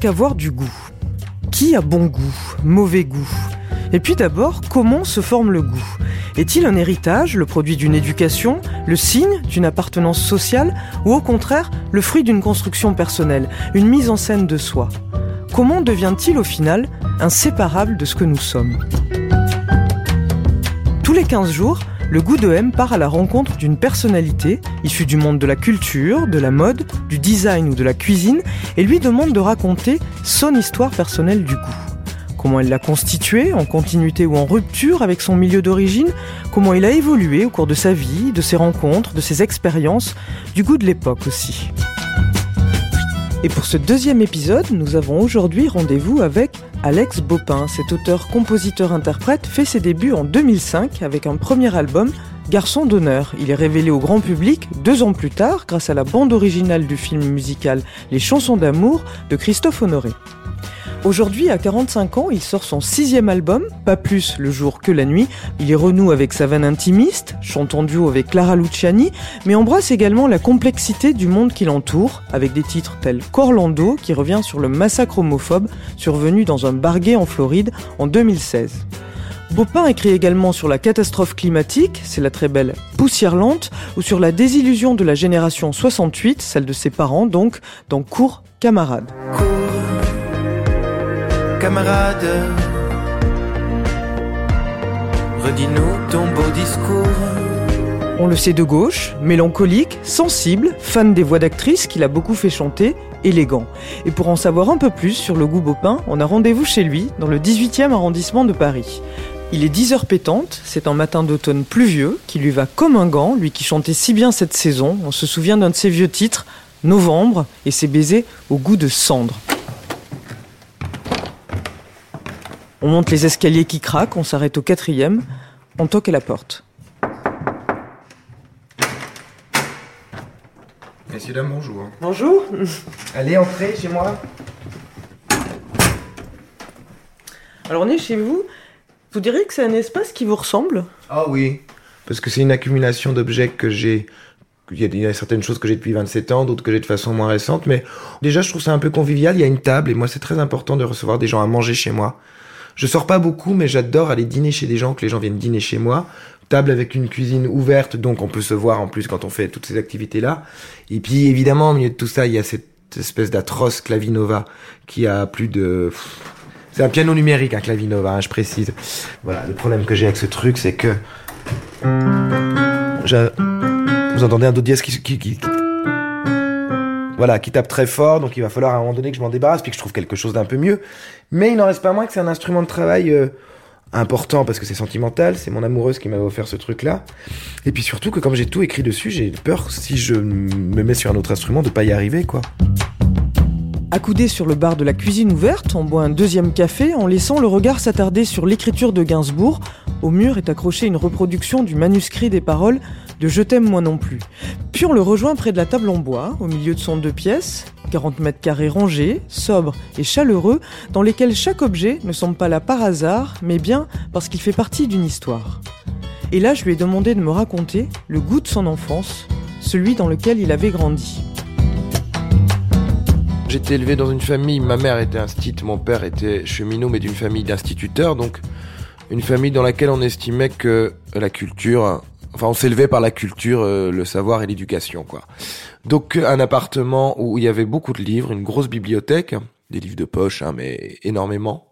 Qu'avoir du goût. Qui a bon goût, mauvais goût? Et puis d'abord, comment se forme le goût? Est-il un héritage, le produit d'une éducation, le signe d'une appartenance sociale, ou au contraire, le fruit d'une construction personnelle, une mise en scène de soi? Comment devient-il au final inséparable de ce que nous sommes? Tous les 15 jours, le goût de M part à la rencontre d'une personnalité issue du monde de la culture, de la mode, du design ou de la cuisine et lui demande de raconter son histoire personnelle du goût. Comment elle l'a constitué, en continuité ou en rupture avec son milieu d'origine, comment il a évolué au cours de sa vie, de ses rencontres, de ses expériences, du goût de l'époque aussi. Et pour ce deuxième épisode, nous avons aujourd'hui rendez-vous avec Alex Bopin. Cet auteur-compositeur-interprète fait ses débuts en 2005 avec un premier album, Garçon d'honneur. Il est révélé au grand public deux ans plus tard grâce à la bande originale du film musical Les chansons d'amour de Christophe Honoré. Aujourd'hui, à 45 ans, il sort son sixième album, Pas plus le jour que la nuit. Il est renoue avec sa veine intimiste, chante en duo avec Clara Luciani, mais embrasse également la complexité du monde qui l'entoure, avec des titres tels qu'Orlando, qui revient sur le massacre homophobe survenu dans un barguet en Floride en 2016. Bopin écrit également sur la catastrophe climatique, c'est la très belle Poussière lente, ou sur la désillusion de la génération 68, celle de ses parents donc, dans Cours camarades camarade. Redis-nous ton beau discours. On le sait de gauche, mélancolique, sensible, fan des voix d'actrices qu'il a beaucoup fait chanter, élégant. Et pour en savoir un peu plus sur le goût Bopin, on a rendez-vous chez lui, dans le 18e arrondissement de Paris. Il est 10 heures pétantes, c'est un matin d'automne pluvieux qui lui va comme un gant, lui qui chantait si bien cette saison. On se souvient d'un de ses vieux titres, Novembre, et ses baisers au goût de cendre. On monte les escaliers qui craquent, on s'arrête au quatrième, on toque à la porte. Messieurs, dames, bonjour. Bonjour. Allez, entrez chez moi. Alors on est chez vous. Vous diriez que c'est un espace qui vous ressemble? Ah oui, parce que c'est une accumulation d'objets que j'ai. Il y, a, il y a certaines choses que j'ai depuis 27 ans, d'autres que j'ai de façon moins récente, mais déjà je trouve ça un peu convivial. Il y a une table et moi c'est très important de recevoir des gens à manger chez moi. Je sors pas beaucoup, mais j'adore aller dîner chez des gens, que les gens viennent dîner chez moi. Table avec une cuisine ouverte, donc on peut se voir en plus quand on fait toutes ces activités-là. Et puis évidemment, au milieu de tout ça, il y a cette espèce d'atroce clavinova qui a plus de... C'est un piano numérique, un clavinova, hein, je précise. Voilà, le problème que j'ai avec ce truc, c'est que... Je... Vous entendez un do dièse qui, voilà, qui tape très fort, donc il va falloir à un moment donné que je m'en débarrasse, puis que je trouve quelque chose d'un peu mieux. Mais il n'en reste pas moins que c'est un instrument de travail euh, important parce que c'est sentimental, c'est mon amoureuse qui m'avait offert ce truc-là. Et puis surtout que comme j'ai tout écrit dessus, j'ai peur si je me mets sur un autre instrument de pas y arriver, quoi. Accoudé sur le bar de la cuisine ouverte, on boit un deuxième café en laissant le regard s'attarder sur l'écriture de Gainsbourg. Au mur est accrochée une reproduction du manuscrit des paroles de Je t'aime moi non plus. Puis on le rejoint près de la table en bois, au milieu de son deux pièces, 40 mètres carrés rangés, sobres et chaleureux, dans lesquels chaque objet ne semble pas là par hasard, mais bien parce qu'il fait partie d'une histoire. Et là, je lui ai demandé de me raconter le goût de son enfance, celui dans lequel il avait grandi. J'étais élevé dans une famille, ma mère était instite, mon père était cheminot, mais d'une famille d'instituteurs, donc une famille dans laquelle on estimait que la culture, enfin on s'élevait par la culture, euh, le savoir et l'éducation, quoi. Donc un appartement où il y avait beaucoup de livres, une grosse bibliothèque, des livres de poche, hein, mais énormément.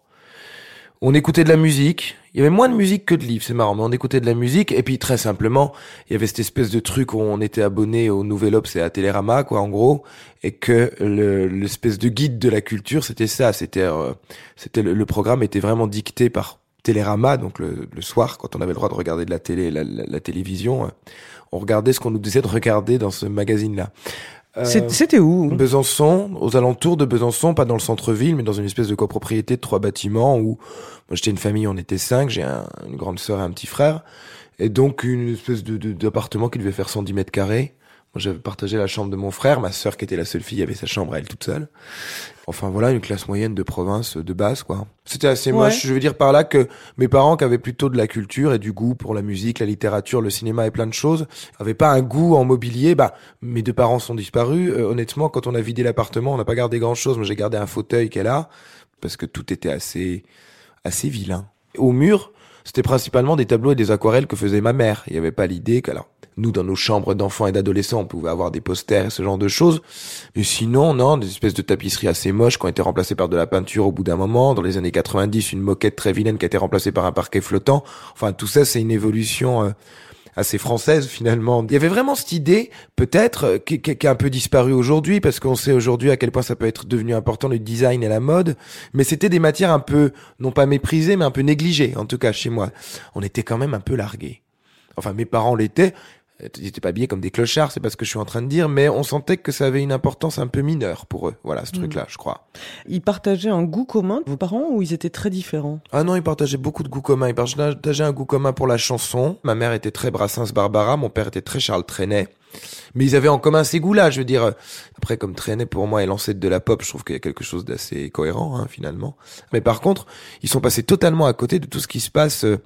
On écoutait de la musique. Il y avait moins de musique que de livres, c'est marrant, mais on écoutait de la musique. Et puis très simplement, il y avait cette espèce de truc où on était abonné au Nouvel Obs et à Télérama, quoi, en gros, et que le- l'espèce de guide de la culture, c'était ça. C'était, euh, c'était le programme était vraiment dicté par Télérama, donc le, le soir, quand on avait le droit de regarder de la télé, la, la- la télévision, euh, on regardait ce qu'on nous disait de regarder dans ce magazine-là. Euh, C'était où Besançon, aux alentours de Besançon, pas dans le centre-ville, mais dans une espèce de copropriété de trois bâtiments où moi j'étais une famille, on était cinq, j'ai un- une grande sœur et un petit frère, et donc une espèce de de- d'appartement qui devait faire 110 mètres carrés. J'avais partagé la chambre de mon frère, ma sœur qui était la seule fille avait sa chambre à elle toute seule. Enfin voilà, une classe moyenne de province de base quoi. C'était assez Ouais. moche. Je veux dire par là que mes parents qui avaient plutôt de la culture et du goût pour la musique, la littérature, le cinéma et plein de choses, avaient pas un goût en mobilier. Bah mes deux parents sont disparus. Euh, honnêtement, quand on a vidé l'appartement, on n'a pas gardé grand chose. Moi j'ai gardé un fauteuil est là parce que tout était assez assez vilain. Au mur, c'était principalement des tableaux et des aquarelles que faisait ma mère. Il n'y avait pas l'idée que, alors, nous, dans nos chambres d'enfants et d'adolescents, on pouvait avoir des posters et ce genre de choses. Mais sinon, non, des espèces de tapisseries assez moches qui ont été remplacées par de la peinture au bout d'un moment. Dans les années 90, une moquette très vilaine qui a été remplacée par un parquet flottant. Enfin, tout ça, c'est une évolution euh, assez française finalement. Il y avait vraiment cette idée, peut-être, euh, qui, qui- qui a un peu disparu aujourd'hui, parce qu'on sait aujourd'hui à quel point ça peut être devenu important le design et la mode. Mais c'était des matières un peu, non pas méprisées, mais un peu négligées, en tout cas chez moi. On était quand même un peu largués. Enfin, mes parents l'étaient. Ils n'étaient pas habillés comme des clochards, c'est pas ce que je suis en train de dire, mais on sentait que ça avait une importance un peu mineure pour eux. Voilà, ce Mhm. truc-là, je crois. Ils partageaient un goût commun, vos parents, ou ils étaient très différents? Ah non, ils partageaient beaucoup de goûts communs. Ils partageaient un goût commun pour la chanson. Ma mère était très Brassens Barbara, mon père était très Charles Trenet. Mais ils avaient en commun ces goûts-là, je veux dire. Après, comme Trenet, pour moi, est l'ancêtre de la pop, je trouve qu'il y a quelque chose d'assez cohérent, hein, finalement. Mais par contre, ils sont passés totalement à côté de tout ce qui se passe euh,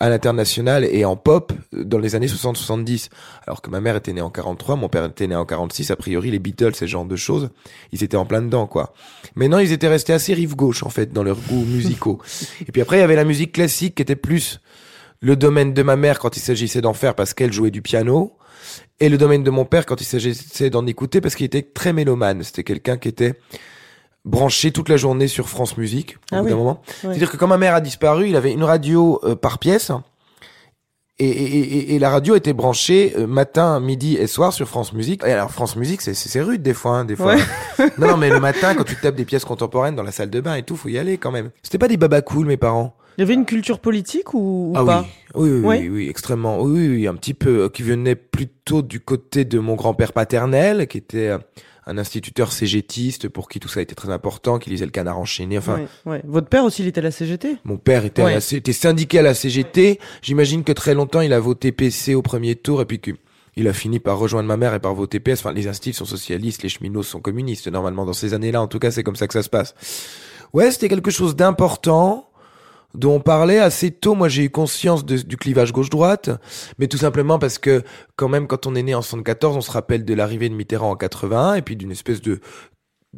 à l'international et en pop euh, dans les années 60-70. Alors que ma mère était née en 43, mon père était né en 46, a priori, les Beatles, ce genre de choses, ils étaient en plein dedans, quoi. Mais non, ils étaient restés assez rive gauche, en fait, dans leurs goûts musicaux. Et puis après, il y avait la musique classique qui était plus le domaine de ma mère quand il s'agissait d'en faire parce qu'elle jouait du piano, et le domaine de mon père quand il s'agissait d'en écouter parce qu'il était très mélomane. C'était quelqu'un qui était branché toute la journée sur France Musique, Ah oui. Ouais. C'est-à-dire que quand ma mère a disparu, il avait une radio euh, par pièce. Et, et, et, et la radio était branchée euh, matin, midi et soir sur France Musique. Et alors France Musique, c'est rude des fois, hein, des fois. non, non, mais le matin, quand tu tapes des pièces contemporaines dans la salle de bain et tout, faut y aller quand même. C'était pas des babas cool, mes parents? Il y avait une culture politique ou, ou ah pas? Oui. Oui, oui, Ouais. oui, oui, extrêmement. Oui, oui, oui, un petit peu, euh, qui venait plutôt du côté de mon grand-père paternel, qui était euh, un instituteur cégétiste pour qui tout ça était très important, qui lisait le canard enchaîné. Enfin, Ouais, ouais. Votre père aussi, il était à la CGT mon père était, à Ouais. la C- était syndiqué à la CGT. J'imagine que très longtemps, il a voté PC au premier tour et puis que il a fini par rejoindre ma mère et par voter PS. Enfin, les instituts sont socialistes, les cheminots sont communistes. Normalement, dans ces années-là, en tout cas, c'est comme ça que ça se passe. Ouais, c'était quelque chose d'important dont on parlait assez tôt. Moi, j'ai eu conscience du clivage gauche-droite, mais tout simplement parce que, quand même, quand on est né en 74, on se rappelle de l'arrivée de Mitterrand en 81 et puis d'une espèce de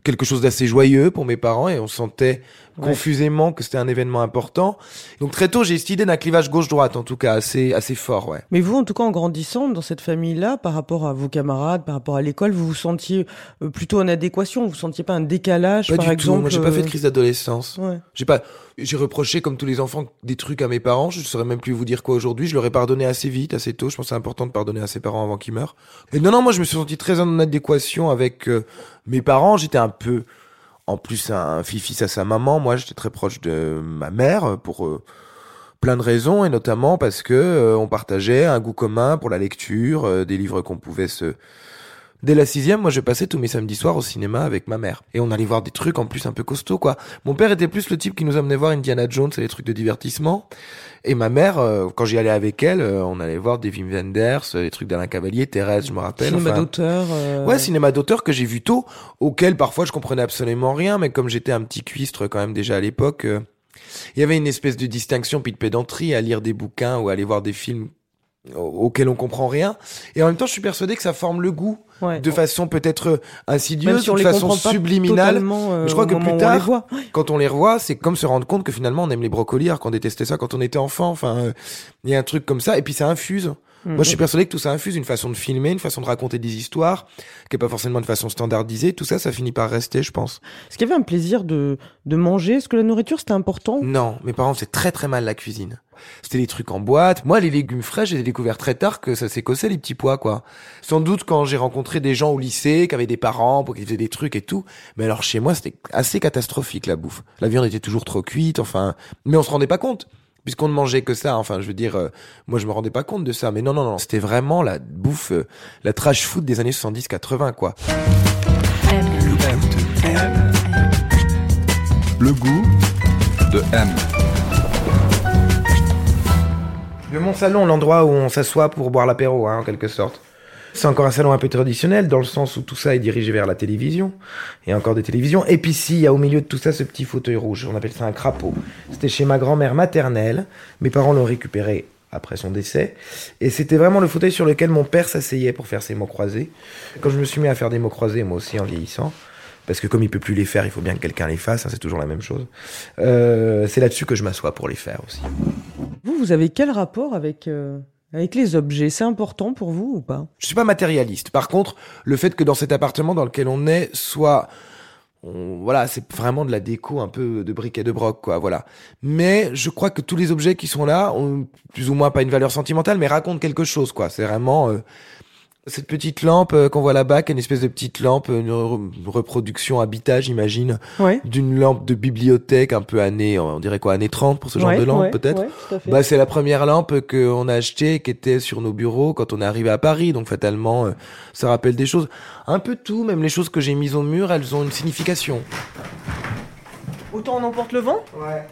quelque chose d'assez joyeux pour mes parents et on sentait. Confusément que c'était un événement important. Donc très tôt, j'ai cette idée d'un clivage gauche-droite, en tout cas, assez, assez fort, ouais. Mais vous, en tout cas, en grandissant dans cette famille-là, par rapport à vos camarades, par rapport à l'école, vous vous sentiez euh, plutôt en adéquation Vous sentiez pas un décalage, Pas par du exemple tout. Moi, j'ai pas euh, fait de crise d'adolescence. Ouais. J'ai pas, j'ai reproché comme tous les enfants des trucs à mes parents. Je saurais même plus vous dire quoi aujourd'hui. Je leur ai pardonné assez vite, assez tôt. Je pense que c'est important de pardonner à ses parents avant qu'ils meurent. Et non, non, moi je me suis senti très en adéquation avec euh, mes parents. J'étais un peu, en plus un fils à sa maman. Moi, j'étais très proche de ma mère pour euh, plein de raisons et notamment parce que euh, on partageait un goût commun pour la lecture, euh, des livres qu'on pouvait se Dès la sixième, moi, je passais tous mes samedis soirs au cinéma avec ma mère. Et on allait voir des trucs en plus un peu costauds, quoi. Mon père était plus le type qui nous amenait voir Indiana Jones et les trucs de divertissement. Et ma mère, euh, quand j'y allais avec elle, euh, on allait voir des Wim Wenders, euh, les trucs d'Alain Cavalier, Thérèse, je me rappelle. Cinéma enfin- d'auteur. euh, Ouais, cinéma d'auteur que j'ai vu tôt, auquel parfois je comprenais absolument rien, mais comme j'étais un petit cuistre quand même déjà à l'époque, il y avait une espèce de distinction puis de pédanterie à lire des bouquins ou à aller voir des films au- auxquels on comprend rien. Et en même temps, je suis persuadé que ça forme le goût ouais. de façon peut-être Même insidieuse, si de façon subliminale. euh, je crois que plus on tard, les voit. Quand on les revoit, c'est comme se rendre compte que finalement on aime les brocolis alors qu'on détestait ça quand on était enfant. Enfin, euh, il y a un truc comme ça et puis ça infuse. Moi, je suis persuadé que tout ça infuse une façon de filmer, une façon de raconter des histoires, qui est pas forcément de façon standardisée. Tout ça, ça finit par rester, je pense. Est-ce qu'il y avait un plaisir de, de manger? Est-ce que la nourriture, c'était important? Non, mes parents faisaient très très mal la cuisine. C'était des trucs en boîte. Moi, les légumes frais, j'ai découvert très tard que ça s'écossait les petits pois, quoi. Sans doute quand j'ai rencontré des gens au lycée qui avaient des parents pour qu'ils faisaient des trucs et tout. Mais alors chez moi, c'était assez catastrophique la bouffe. La viande était toujours trop cuite, enfin. Mais on se rendait pas compte. Puisqu'on ne mangeait que ça. Enfin, je veux dire, euh, moi, je me rendais pas compte de ça. Mais non, non, non, c'était vraiment la bouffe, euh, la trash food des années 70-80, quoi. Le goût de M. De mon salon, l'endroit où on s'assoit pour boire l'apéro, hein, en quelque sorte. C'est encore un salon un peu traditionnel, dans le sens où tout ça est dirigé vers la télévision. A encore des télévisions. Et puis si, il y a au milieu de tout ça ce petit fauteuil rouge. On appelle ça un crapaud. C'était chez ma grand-mère maternelle. Mes parents l'ont récupéré après son décès. Et c'était vraiment le fauteuil sur lequel mon père s'asseyait pour faire ses mots croisés. Quand je me suis mis à faire des mots croisés, moi aussi en vieillissant, parce que comme il peut plus les faire, il faut bien que quelqu'un les fasse, hein, c'est toujours la même chose. Euh, c'est là-dessus que je m'assois pour les faire aussi. Vous, vous avez quel rapport avec, euh, avec les objets C'est important pour vous ou pas? Je suis pas matérialiste. Par contre, le fait que dans cet appartement dans lequel on est soit voilà, c'est vraiment de la déco un peu de briques et de broc, quoi, voilà. Mais je crois que tous les objets qui sont là ont plus ou moins pas une valeur sentimentale, mais racontent quelque chose, quoi. C'est vraiment euh, cette petite lampe euh, qu'on voit là-bas, qui est une espèce de petite lampe, une re- reproduction habitat, j'imagine, Ouais. d'une lampe de bibliothèque un peu année, on dirait quoi, année 30 pour ce genre Ouais, de lampe, ouais, peut-être. ouais, tout à fait. Bah, c'est la première lampe qu'on a achetée, qui était sur nos bureaux quand on est arrivé à Paris. Donc, fatalement, euh, ça rappelle des choses. Un peu tout, même les choses que j'ai mises au mur, elles ont une signification. Autant on emporte le vent? Ouais.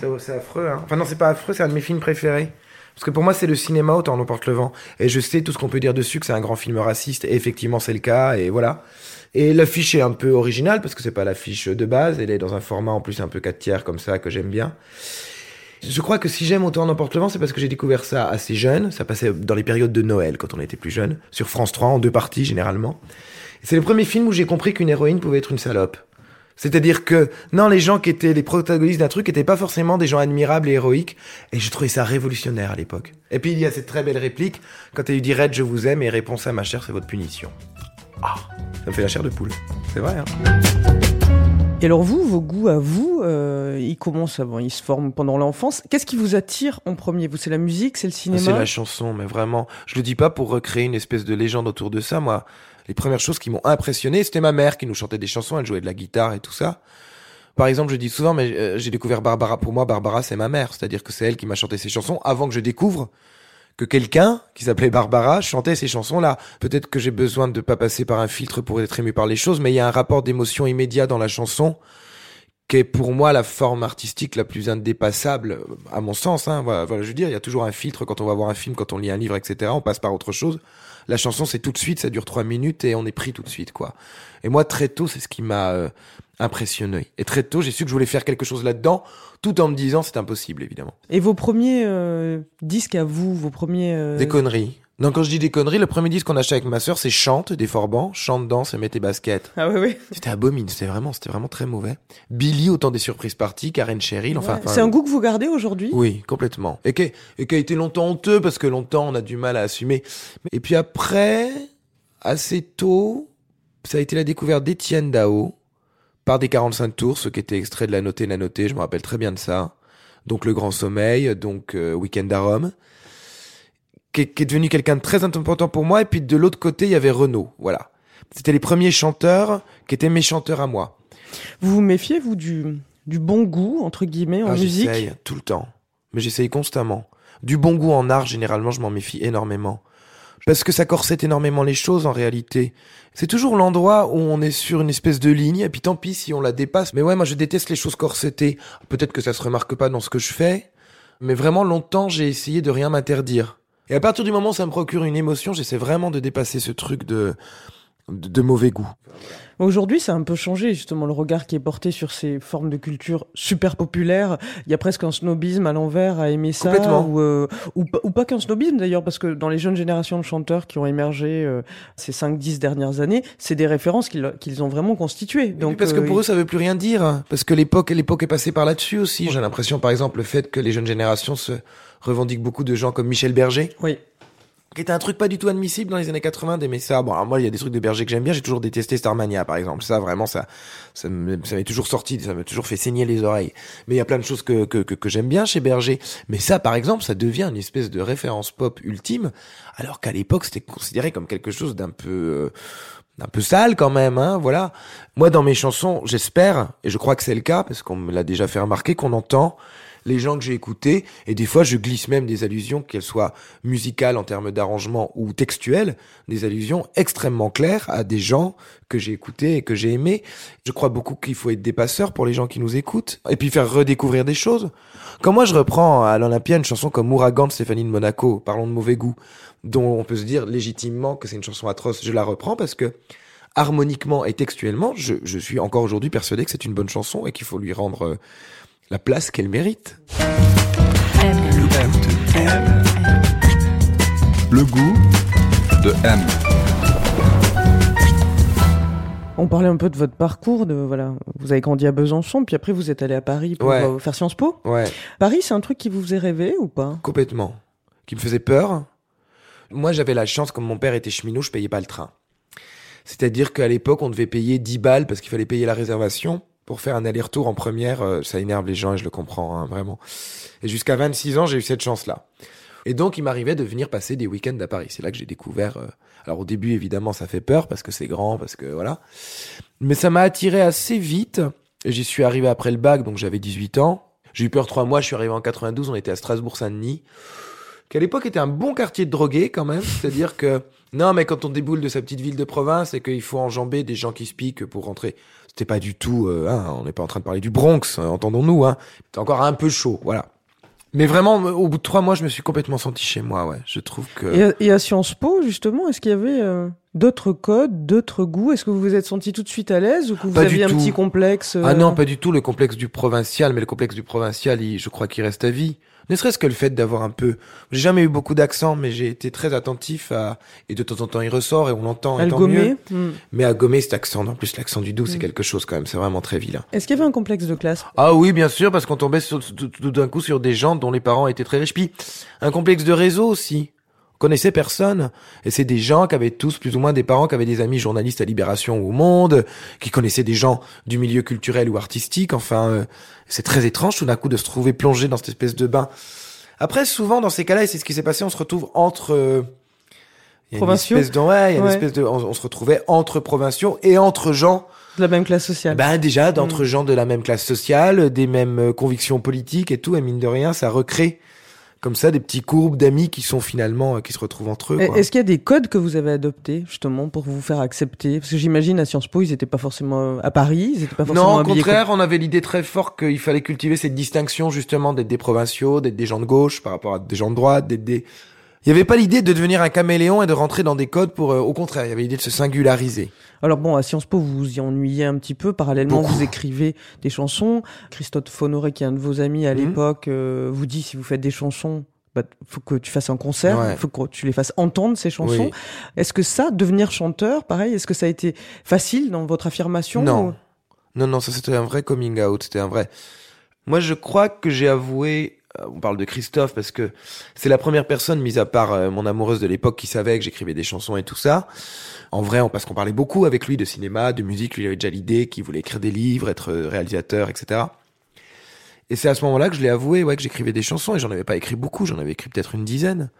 C'est, c'est affreux, hein. Enfin non, c'est pas affreux, c'est un de mes films préférés. Parce que pour moi, c'est le cinéma, autant on emporte le vent. Et je sais tout ce qu'on peut dire dessus, que c'est un grand film raciste, et effectivement, c'est le cas, et voilà. Et l'affiche est un peu originale, parce que c'est pas l'affiche de base, elle est dans un format en plus un peu 4 tiers comme ça, que j'aime bien. Je crois que si j'aime autant on emporte le vent, c'est parce que j'ai découvert ça assez jeune. Ça passait dans les périodes de Noël, quand on était plus jeune, sur France 3, en deux parties généralement. C'est le premier film où j'ai compris qu'une héroïne pouvait être une salope. C'est-à-dire que, non, les gens qui étaient les protagonistes d'un truc n'étaient pas forcément des gens admirables et héroïques. Et j'ai trouvé ça révolutionnaire à l'époque. Et puis il y a cette très belle réplique, quand elle lui dit Red, je vous aime, et répond ça, ma chère, c'est votre punition. Ah, ça me fait la chair de poule. C'est vrai, hein. Et alors vous, vos goûts à vous, euh, ils commencent, bon, ils se forment pendant l'enfance. Qu'est-ce qui vous attire en premier? Vous, c'est la musique, c'est le cinéma C'est la chanson, mais vraiment. Je le dis pas pour recréer une espèce de légende autour de ça, moi. Les premières choses qui m'ont impressionné, c'était ma mère qui nous chantait des chansons, elle jouait de la guitare et tout ça. Par exemple, je dis souvent, mais euh, j'ai découvert Barbara. Pour moi, Barbara, c'est ma mère. C'est-à-dire que c'est elle qui m'a chanté ces chansons avant que je découvre que quelqu'un qui s'appelait Barbara chantait ces chansons-là. Peut-être que j'ai besoin de pas passer par un filtre pour être ému par les choses, mais il y a un rapport d'émotion immédiat dans la chanson qui est pour moi la forme artistique la plus indépassable, à mon sens. Hein. Voilà, voilà, je veux dire, il y a toujours un filtre quand on va voir un film, quand on lit un livre, etc. On passe par autre chose. La chanson, c'est tout de suite, ça dure trois minutes et on est pris tout de suite, quoi. Et moi, très tôt, c'est ce qui m'a euh, impressionné. Et très tôt, j'ai su que je voulais faire quelque chose là-dedans, tout en me disant c'est impossible, évidemment. Et vos premiers euh, disques à vous, vos premiers... euh, Des conneries. Donc quand je dis des conneries, le premier disque qu'on a acheté avec ma sœur, c'est Chante des Forbans, Chante, danse et mets tes baskets. Ah oui, oui. C'était abomine, c'était vraiment, c'était vraiment très mauvais. Billy, autant des surprises parties, Karen Cheryl, enfin. Ouais. C'est un goût que vous gardez aujourd'hui? Oui, complètement. Et qui, a- et qui a été longtemps honteux parce que longtemps on a du mal à assumer. Et puis après, assez tôt, ça a été la découverte d'Étienne Dao par des 45 tours, ce qui était extrait de la notée, la notée, je me rappelle très bien de ça. Donc Le Grand Sommeil, donc euh, Weekend à Rome, qui est, qui est devenu quelqu'un de très important pour moi. Et puis de l'autre côté, il y avait Renaud, voilà. C'était les premiers chanteurs qui étaient mes chanteurs à moi. Vous vous méfiez, vous, du, du bon goût, entre guillemets, en Ah, musique? J'essaye tout le temps. Mais j'essaye constamment. Du bon goût en art, généralement, je m'en méfie énormément. Parce que ça corsette énormément les choses en réalité. C'est toujours l'endroit où on est sur une espèce de ligne, et puis tant pis si on la dépasse. Mais ouais, moi je déteste les choses corsettées. Peut-être que ça se remarque pas dans ce que je fais, mais vraiment longtemps j'ai essayé de rien m'interdire. Et à partir du moment où ça me procure une émotion, j'essaie vraiment de dépasser ce truc de, de, de mauvais goût. Aujourd'hui, ça a un peu changé, justement, le regard qui est porté sur ces formes de culture super populaires. Il y a presque un snobisme à l'envers à aimer ça. Complètement. Ou, euh, ou, pas- ou pas qu'un snobisme, d'ailleurs, parce que dans les jeunes générations de chanteurs qui ont émergé euh, ces 5-10 dernières années, c'est des références qu'ils qu'ils ont vraiment constituées. Donc, parce que euh, pour eux, ça veut plus rien dire. hein. Parce que l'époque, l'époque est passée par là-dessus aussi. J'ai l'impression, par exemple, le fait que les jeunes générations se revendiquent beaucoup de gens comme Michel Berger, Oui. Qui était un truc pas du tout admissible dans les années 80 d'aimer ça. Bon, alors moi, il y a des trucs de Berger que j'aime bien. J'ai toujours détesté Starmania, par exemple. Ça, vraiment, ça, ça m'est toujours sorti, ça m'a toujours fait saigner les oreilles. Mais il y a plein de choses que, que, que, j'aime bien chez Berger. Mais ça, par exemple, ça devient une espèce de référence pop ultime, alors qu'à l'époque, c'était considéré comme quelque chose d'un peu, euh, un peu sale quand même, hein, voilà. Moi, dans mes chansons, j'espère, et je crois que c'est le cas, parce qu'on me l'a déjà fait remarquer, qu'on entend les gens que j'ai écoutés, et des fois je glisse même des allusions, qu'elles soient musicales en termes d'arrangement ou textuelles, des allusions extrêmement claires à des gens que j'ai écoutés et que j'ai aimés. Je crois beaucoup qu'il faut être dépasseur pour les gens qui nous écoutent, et puis faire redécouvrir des choses. Quand moi je reprends à l'Olympia une chanson comme Ouragan de Stéphanie de Monaco, parlons de mauvais goût, dont on peut se dire légitimement que c'est une chanson atroce, je la reprends parce que harmoniquement et textuellement, je, suis encore aujourd'hui persuadé que c'est une bonne chanson et qu'il faut lui rendre euh, la place qu'elle mérite. Le goût de M. On parlait un peu de votre parcours, de voilà, vous avez grandi à Besançon, puis après vous êtes allé à Paris pour Ouais. euh, faire Sciences Po. Ouais, Paris, c'est un truc qui vous faisait rêver ou pas? Complètement. Qui me faisait peur. Moi, j'avais la chance, comme mon père était cheminot, je payais pas le train. C'est-à-dire qu'à l'époque, on devait payer 10 balles parce qu'il fallait payer la réservation pour faire un aller-retour en première. euh, Ça énerve les gens et je le comprends, hein, vraiment. Et jusqu'à 26 ans, j'ai eu cette chance-là. Et donc, il m'arrivait de venir passer des week-ends à Paris. C'est là que j'ai découvert. euh, Alors, au début, évidemment, ça fait peur parce que c'est grand, parce que voilà. Mais ça m'a attiré assez vite. J'y suis arrivé après le bac, donc j'avais 18 ans. J'ai eu peur trois mois. Je suis arrivé en 92. On était à Strasbourg-Saint-Denis, qui à l'époque était un bon quartier de drogués quand même. C'est-à-dire que non, mais quand on déboule de sa petite ville de province et qu'il faut enjamber des gens qui se piquent pour rentrer, c'était pas du tout. euh, hein, on n'est pas en train de parler du Bronx, hein, entendons-nous. Hein. C'était encore un peu chaud, voilà. Mais vraiment, au bout de trois mois, je me suis complètement senti chez moi. Ouais, je trouve que. et, à, et à Sciences Po, justement, est-ce qu'il y avait euh, d'autres codes, d'autres goûts? Est-ce que vous vous êtes senti tout de suite à l'aise ou que vous Pas aviez un tout. petit complexe euh, Ah non, pas du tout le complexe du provincial, mais le complexe du provincial, il- je crois qu'il reste à vie. Ne serait-ce que le fait d'avoir un peu. J'ai jamais eu beaucoup d'accent, mais j'ai été très attentif à. Et de temps en temps, il ressort et on l'entend. et tant gommer mieux. Hmm. Mais à gommer cet accent, en plus l'accent du doux, c'est Mm. quelque chose quand même. C'est vraiment très vilain. Est-ce qu'il y avait un complexe de classe? Ah oui, bien sûr, parce qu'on tombait sur- tout, tout d'un coup sur des gens dont les parents étaient très riches. Puis un complexe de réseau aussi. On connaissait personne. Et c'est des gens qui avaient tous plus ou moins des parents qui avaient des amis journalistes à Libération ou au Monde, qui connaissaient des gens du milieu culturel ou artistique. Enfin, euh, c'est très étrange tout d'un coup de se trouver plongé dans cette espèce de bain. Après, souvent dans ces cas-là, et c'est ce qui s'est passé, on se retrouve entre... euh, y a une Provinciaux espèce de, ouais, il y a une espèce de, on, on se retrouvait entre provinciaux et entre gens de la même classe sociale ben déjà, d'entre Mm. gens de la même classe sociale, des mêmes euh, convictions politiques et tout, et mine de rien, ça recrée comme ça des petits courbes d'amis qui sont finalement euh, qui se retrouvent entre eux. Est-ce qu'il y a des codes que vous avez adoptés justement pour vous faire accepter? Parce que j'imagine à Sciences Po, ils n'étaient pas forcément à Paris, ils n'étaient pas forcément Non, au contraire, on avait l'idée très forte qu'il fallait cultiver cette distinction justement d'être des provinciaux, d'être des gens de gauche par rapport à des gens de droite, d'être des. Il n'y avait pas l'idée de devenir un caméléon et de rentrer dans des codes pour. euh, au contraire, il y avait l'idée de se singulariser. Alors bon, à Sciences Po, vous vous y ennuyez un petit peu. Parallèlement, Beaucoup. vous écrivez des chansons. Christophe Honoré, qui est un de vos amis à Mhm. l'époque, euh, vous dit si vous faites des chansons, bah, faut que tu fasses un concert, Ouais. faut que tu les fasses entendre ces chansons. Oui. Est-ce que ça, devenir chanteur, pareil, est-ce que ça a été facile dans votre affirmation Non. ou- Non, non, ça c'était un vrai coming out, c'était un vrai. Moi, je crois que j'ai avoué. Euh, On parle de Christophe parce que c'est la première personne, mis à part euh, mon amoureuse de l'époque, qui savait que j'écrivais des chansons et tout ça. En vrai, parce qu'on parlait beaucoup avec lui de cinéma, de musique. Lui, il avait déjà l'idée qu'il voulait écrire des livres, être euh, réalisateur, etc. Et c'est à ce moment-là que je l'ai avoué, ouais, que j'écrivais des chansons et j'en avais pas écrit beaucoup, j'en avais écrit peut-être une dizaine.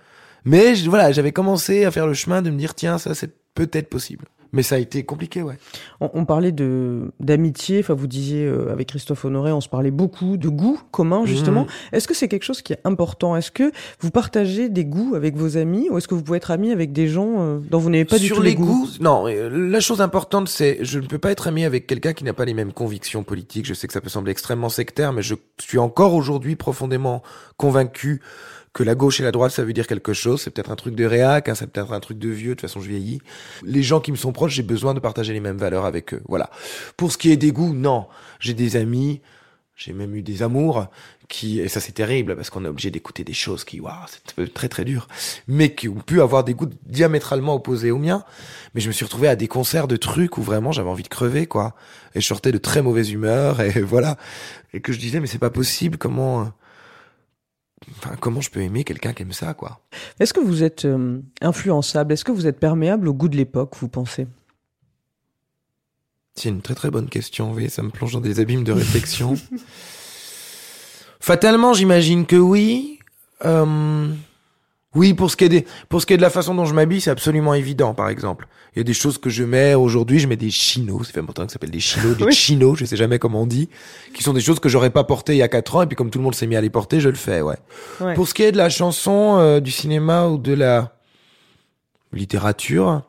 Mais voilà, j'avais commencé à faire le chemin de me dire tiens, ça c'est peut-être possible. Mais ça a été compliqué, ouais. On, on parlait de d'amitié. Enfin, vous disiez euh, avec Christophe Honoré, on se parlait beaucoup de goûts communs justement. Mhm. Est-ce que c'est quelque chose qui est important? Est-ce que vous partagez des goûts avec vos amis, ou est-ce que vous pouvez être ami avec des gens euh, dont vous n'avez pas du Sur tout les les goûts? goûts, non. euh, La chose importante, c'est je ne peux pas être ami avec quelqu'un qui n'a pas les mêmes convictions politiques. Je sais que ça peut sembler extrêmement sectaire, mais je suis encore aujourd'hui profondément convaincu que la gauche et la droite, ça veut dire quelque chose. C'est peut-être un truc de réac, hein, c'est peut-être un truc de vieux. De toute façon, je vieillis. Les gens qui me sont proches, j'ai besoin de partager les mêmes valeurs avec eux. Voilà. Pour ce qui est des goûts, non. J'ai des amis. J'ai même eu des amours qui, et ça c'est terrible parce qu'on est obligé d'écouter des choses qui, waouh, c'est très très dur, mais qui ont pu avoir des goûts diamétralement opposés aux miens. Mais je me suis retrouvé à des concerts de trucs où vraiment j'avais envie de crever, quoi. Et je sortais de très mauvaise humeur et voilà. Et que je disais, mais c'est pas possible, comment, euh, enfin, comment je peux aimer quelqu'un qui aime ça, quoi? Est-ce que vous êtes euh, influençable? Est-ce que vous êtes perméable au goût de l'époque, vous pensez? C'est une très très bonne question, vous voyez, ça me plonge dans des abîmes de réflexion. Fatalement, j'imagine que oui. Euh, Oui, pour ce qui est des, pour ce qui est de la façon dont je m'habille, c'est absolument évident, par exemple. Il y a des choses que je mets aujourd'hui, je mets des chinos, c'est fait longtemps que ça s'appelle des chinos, des Oui. chinos, je sais jamais comment on dit, qui sont des choses que j'aurais pas portées il y a quatre ans, et puis comme tout le monde s'est mis à les porter, je le fais, ouais. Ouais. Pour ce qui est de la chanson, euh, du cinéma ou de la littérature,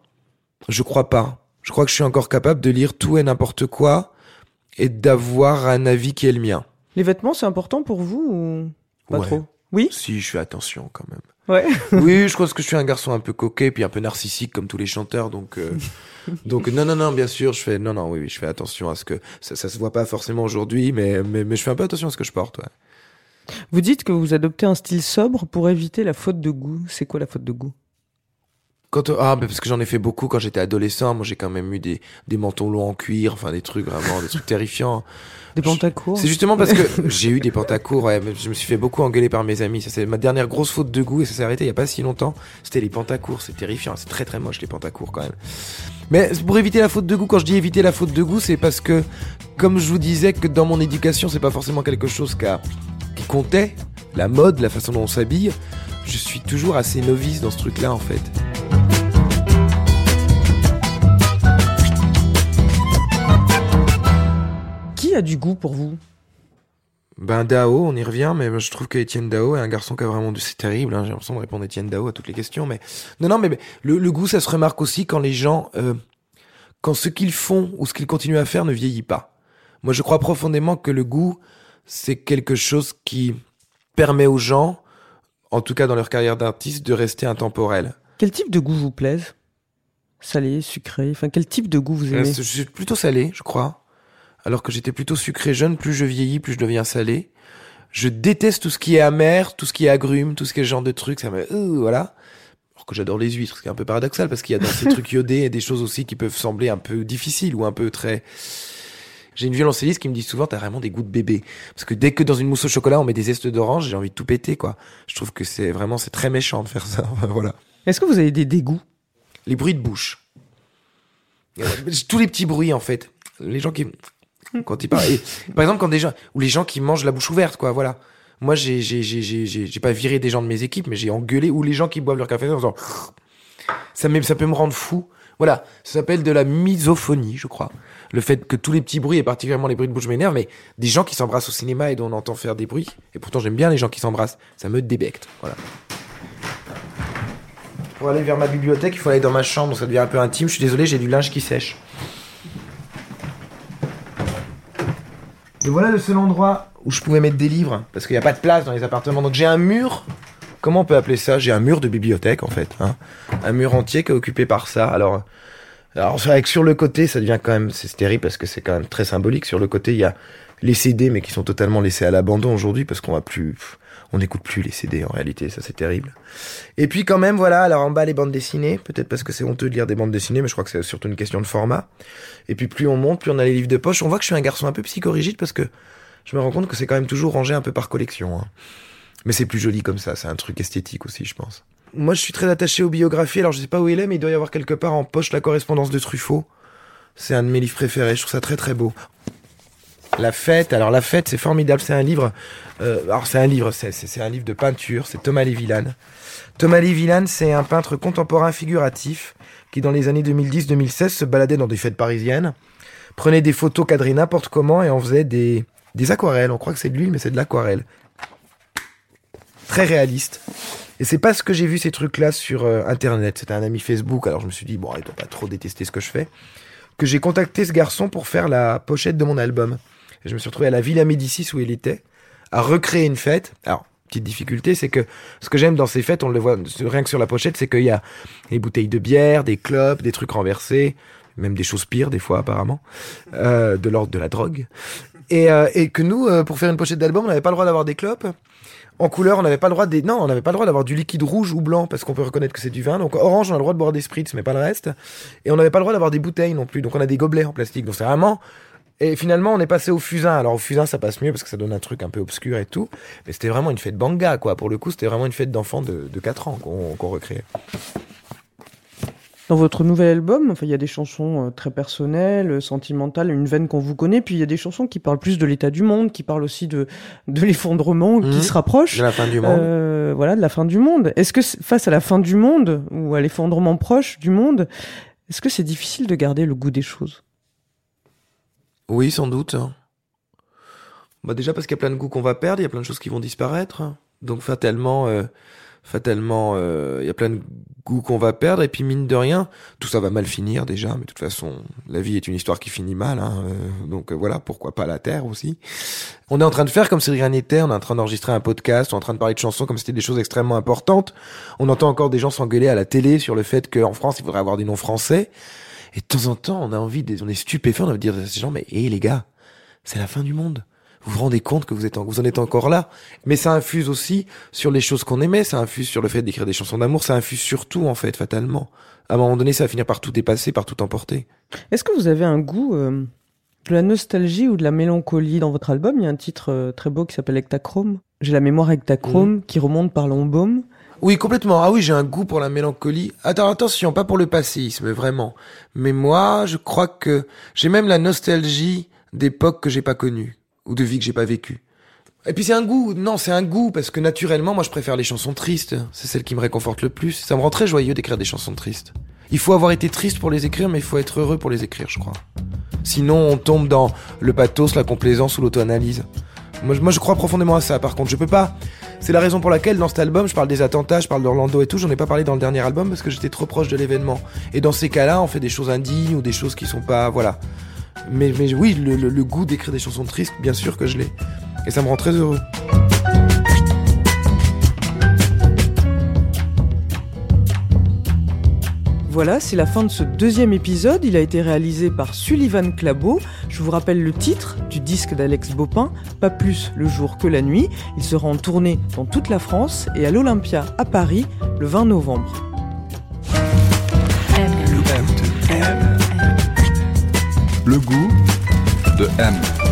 je crois pas. Je crois que je suis encore capable de lire tout et n'importe quoi et d'avoir un avis qui est le mien. Les vêtements, c'est important pour vous ou pas Ouais. trop? Oui? Si, je fais attention quand même. Ouais. oui, je pense que je suis un garçon un peu coquet puis un peu narcissique comme tous les chanteurs, donc euh, donc non non non, bien sûr, je fais non non oui oui, je fais attention à ce que ça, ça se voit pas forcément aujourd'hui, mais, mais mais je fais un peu attention à ce que je porte. Ouais. Vous dites que vous adoptez un style sobre pour éviter la faute de goût. C'est quoi la faute de goût? Quand ah mais parce que j'en ai fait beaucoup quand j'étais adolescent, moi j'ai quand même eu des des manteaux longs en cuir, enfin des trucs vraiment des trucs terrifiants. Des pantacours C'est justement parce que j'ai eu des pantacours, ouais, je me suis fait beaucoup engueuler par mes amis. Ça, c'est ma dernière grosse faute de goût et ça s'est arrêté il y a pas si longtemps. C'était les pantacours, c'est terrifiant, c'est très très moche les pantacours quand même. Mais pour éviter la faute de goût, quand je dis éviter la faute de goût, c'est parce que, comme je vous disais, que dans mon éducation, c'est pas forcément quelque chose qui, a- qui comptait. La mode, la façon dont on s'habille, je suis toujours assez novice dans ce truc-là en fait. Qui a du goût pour vous? Ben Dao, on y revient, mais je trouve que Étienne Dao est un garçon qui a vraiment du... C'est terrible, hein, j'ai l'impression de répondre Étienne Dao à toutes les questions, mais... Non, non, mais, mais le, le goût, ça se remarque aussi quand les gens... euh, quand ce qu'ils font ou ce qu'ils continuent à faire ne vieillit pas. Moi, je crois profondément que le goût, c'est quelque chose qui permet aux gens, en tout cas dans leur carrière d'artiste, de rester intemporel. Quel type de goût vous plaise Salé, sucré Enfin, quel type de goût vous Euh, aimez? Je suis plutôt salé, je crois. Alors que j'étais plutôt sucré jeune, plus je vieillis, plus je deviens salé. Je déteste tout ce qui est amer, tout ce qui est agrume, tout ce qui est genre de trucs, ça me... euh, voilà. Alors que j'adore les huîtres, ce qui est un peu paradoxal, parce qu'il y a dans ces trucs iodés des choses aussi qui peuvent sembler un peu difficiles ou un peu très... J'ai une violoncelliste qui me dit souvent, t'as vraiment des goûts de bébé. Parce que dès que dans une mousse au chocolat, on met des zestes d'orange, j'ai envie de tout péter, quoi. Je trouve que c'est vraiment, c'est très méchant de faire ça. voilà. Est-ce que vous avez des dégoûts? Les bruits de bouche. Euh, Tous les petits bruits, en fait. Les gens qui, quand ils parlent, par exemple, quand des gens, ou les gens qui mangent la bouche ouverte, quoi, voilà. Moi, j'ai, j'ai, j'ai, j'ai, pas viré des gens de mes équipes, mais j'ai engueulé, ou les gens qui boivent leur café en faisant, ça, ça peut me rendre fou. Voilà. Ça s'appelle de la misophonie, je crois. Le fait que tous les petits bruits, et particulièrement les bruits de bouche m'énervent, mais des gens qui s'embrassent au cinéma et dont on entend faire des bruits, et pourtant j'aime bien les gens qui s'embrassent, ça me débecte. Voilà. Pour aller vers ma bibliothèque, il faut aller dans ma chambre, ça devient un peu intime. Je suis désolé, j'ai du linge qui sèche. Et voilà le seul endroit où je pouvais mettre des livres, parce qu'il n'y a pas de place dans les appartements. Donc j'ai un mur, comment on peut appeler ça? J'ai un mur de bibliothèque en fait. Hein un mur entier qui est occupé par ça. Alors, alors c'est vrai que sur le côté, ça devient quand même, c'est terrible parce que c'est quand même très symbolique. Sur le côté, il y a les CD, mais qui sont totalement laissés à l'abandon aujourd'hui parce qu'on va plus, on n'écoute plus les CD en réalité. Ça c'est terrible. Et puis quand même, voilà, alors en bas les bandes dessinées, peut-être parce que c'est honteux de lire des bandes dessinées, mais je crois que c'est surtout une question de format. Et puis plus on monte, plus on a les livres de poche. On voit que je suis un garçon un peu psychorigide parce que je me rends compte que c'est quand même toujours rangé un peu par collection. hein. Mais c'est plus joli comme ça, c'est un truc esthétique aussi, je pense. Moi, je suis très attaché aux biographies, alors je sais pas où il est, mais il doit y avoir quelque part en poche la correspondance de Truffaut. C'est un de mes livres préférés, je trouve ça très très beau. La fête, alors la fête, c'est formidable, c'est un livre. euh, alors c'est un livre, c'est- un livre de peinture, c'est Thomas Lévillane. Thomas Lévillane, c'est un peintre contemporain figuratif qui, dans les années 2010-2016, se baladait dans des fêtes parisiennes, prenait des photos cadrées n'importe comment et en faisait des, des aquarelles. On croit que c'est de l'huile, mais c'est de l'aquarelle. Très réaliste. Et c'est pas ce que j'ai vu ces trucs-là sur euh, Internet. C'était un ami Facebook, alors je me suis dit, bon, il doit pas trop détester ce que je fais. Que j'ai contacté ce garçon pour faire la pochette de mon album. Et je me suis retrouvé à la Villa Médicis où il était, à recréer une fête. Alors, petite difficulté, c'est que ce que j'aime dans ces fêtes, on le voit rien que sur la pochette, c'est qu'il y a des bouteilles de bière, des clopes, des trucs renversés, même des choses pires des fois apparemment, euh, de l'ordre de la drogue. Et, euh, et que nous, euh, pour faire une pochette d'album, on n'avait pas le droit d'avoir des clopes. En couleur, on n'avait pas le droit des... Non, on n'avait pas le droit d'avoir du liquide rouge ou blanc parce qu'on peut reconnaître que c'est du vin. Donc orange, on a le droit de boire des spritz, mais pas le reste. Et on n'avait pas le droit d'avoir des bouteilles non plus. Donc on a des gobelets en plastique. Donc c'est vraiment... Et finalement, on est passé au fusain. Alors au fusain, ça passe mieux parce que ça donne un truc un peu obscur et tout. Mais c'était vraiment une fête banga, quoi. Pour le coup, c'était vraiment une fête d'enfants de, de 4 ans qu'on recréait. Dans votre nouvel album, enfin, il y a des chansons euh, très personnelles, euh, sentimentales, une veine qu'on vous connaît, puis il y a des chansons qui parlent plus de l'état du monde, qui parlent aussi de, de l'effondrement Mhm. qui se rapproche. De la fin du monde. Euh, voilà, de la fin du monde. Est-ce que face à la fin du monde ou à l'effondrement proche du monde, est-ce que c'est difficile de garder le goût des choses? Oui, sans doute. Bah déjà parce qu'il y a plein de goûts qu'on va perdre, il y a plein de choses qui vont disparaître. Donc fatalement, euh, fatalement, euh, il y a plein de goûts qu'on va perdre. Et puis mine de rien, tout ça va mal finir déjà. Mais de toute façon, la vie est une histoire qui finit mal. Hein, euh, donc euh, voilà, pourquoi pas la Terre aussi. On est en train de faire comme si rien n'était. On est en train d'enregistrer un podcast. On est en train de parler de chansons comme si c'était des choses extrêmement importantes. On entend encore des gens s'engueuler à la télé sur le fait qu'en France, il faudrait avoir des noms français. Et de temps en temps, on a envie, on est stupéfait, on a envie de dire à ces gens, mais hé les gars, c'est la fin du monde. Vous vous rendez compte que vous êtes en, vous en êtes encore là. Mais ça infuse aussi sur les choses qu'on aimait, ça infuse sur le fait d'écrire des chansons d'amour, ça infuse surtout en fait, fatalement. À un moment donné, ça va finir par tout dépasser, par tout emporter. Est-ce que vous avez un goût euh, de la nostalgie ou de la mélancolie dans votre album? Il y a un titre euh, très beau qui s'appelle Hectachrome. J'ai la mémoire Hectachrome qui remonte par l'embaume. Oui, complètement. Ah oui, j'ai un goût pour la mélancolie. Attends, attention, pas pour le passéisme, vraiment. Mais moi, je crois que j'ai même la nostalgie d'époques que j'ai pas connues ou de vie que j'ai pas vécues. Et puis c'est un goût. Non, c'est un goût parce que naturellement, moi, je préfère les chansons tristes. C'est celles qui me réconfortent le plus. Ça me rend très joyeux d'écrire des chansons tristes. Il faut avoir été triste pour les écrire, mais il faut être heureux pour les écrire, je crois. Sinon, on tombe dans le pathos, la complaisance ou l'auto-analyse. Moi, je crois profondément à ça. Par contre, je peux pas. C'est la raison pour laquelle dans cet album, je parle des attentats, je parle d'Orlando et tout. J'en ai pas parlé dans le dernier album parce que j'étais trop proche de l'événement. Et dans ces cas-là, on fait des choses indignes ou des choses qui sont pas, voilà. Mais, mais oui, le, le- le goût d'écrire des chansons tristes, bien sûr que je l'ai. Et ça me rend très heureux. Voilà, c'est la fin de ce deuxième épisode. Il a été réalisé par Sullivan Clabot. Je vous rappelle le titre du disque d'Alex Bopin, Pas plus le jour que la nuit. Il sera en tournée dans toute la France et à l'Olympia à Paris le 20 novembre. Le goût de M.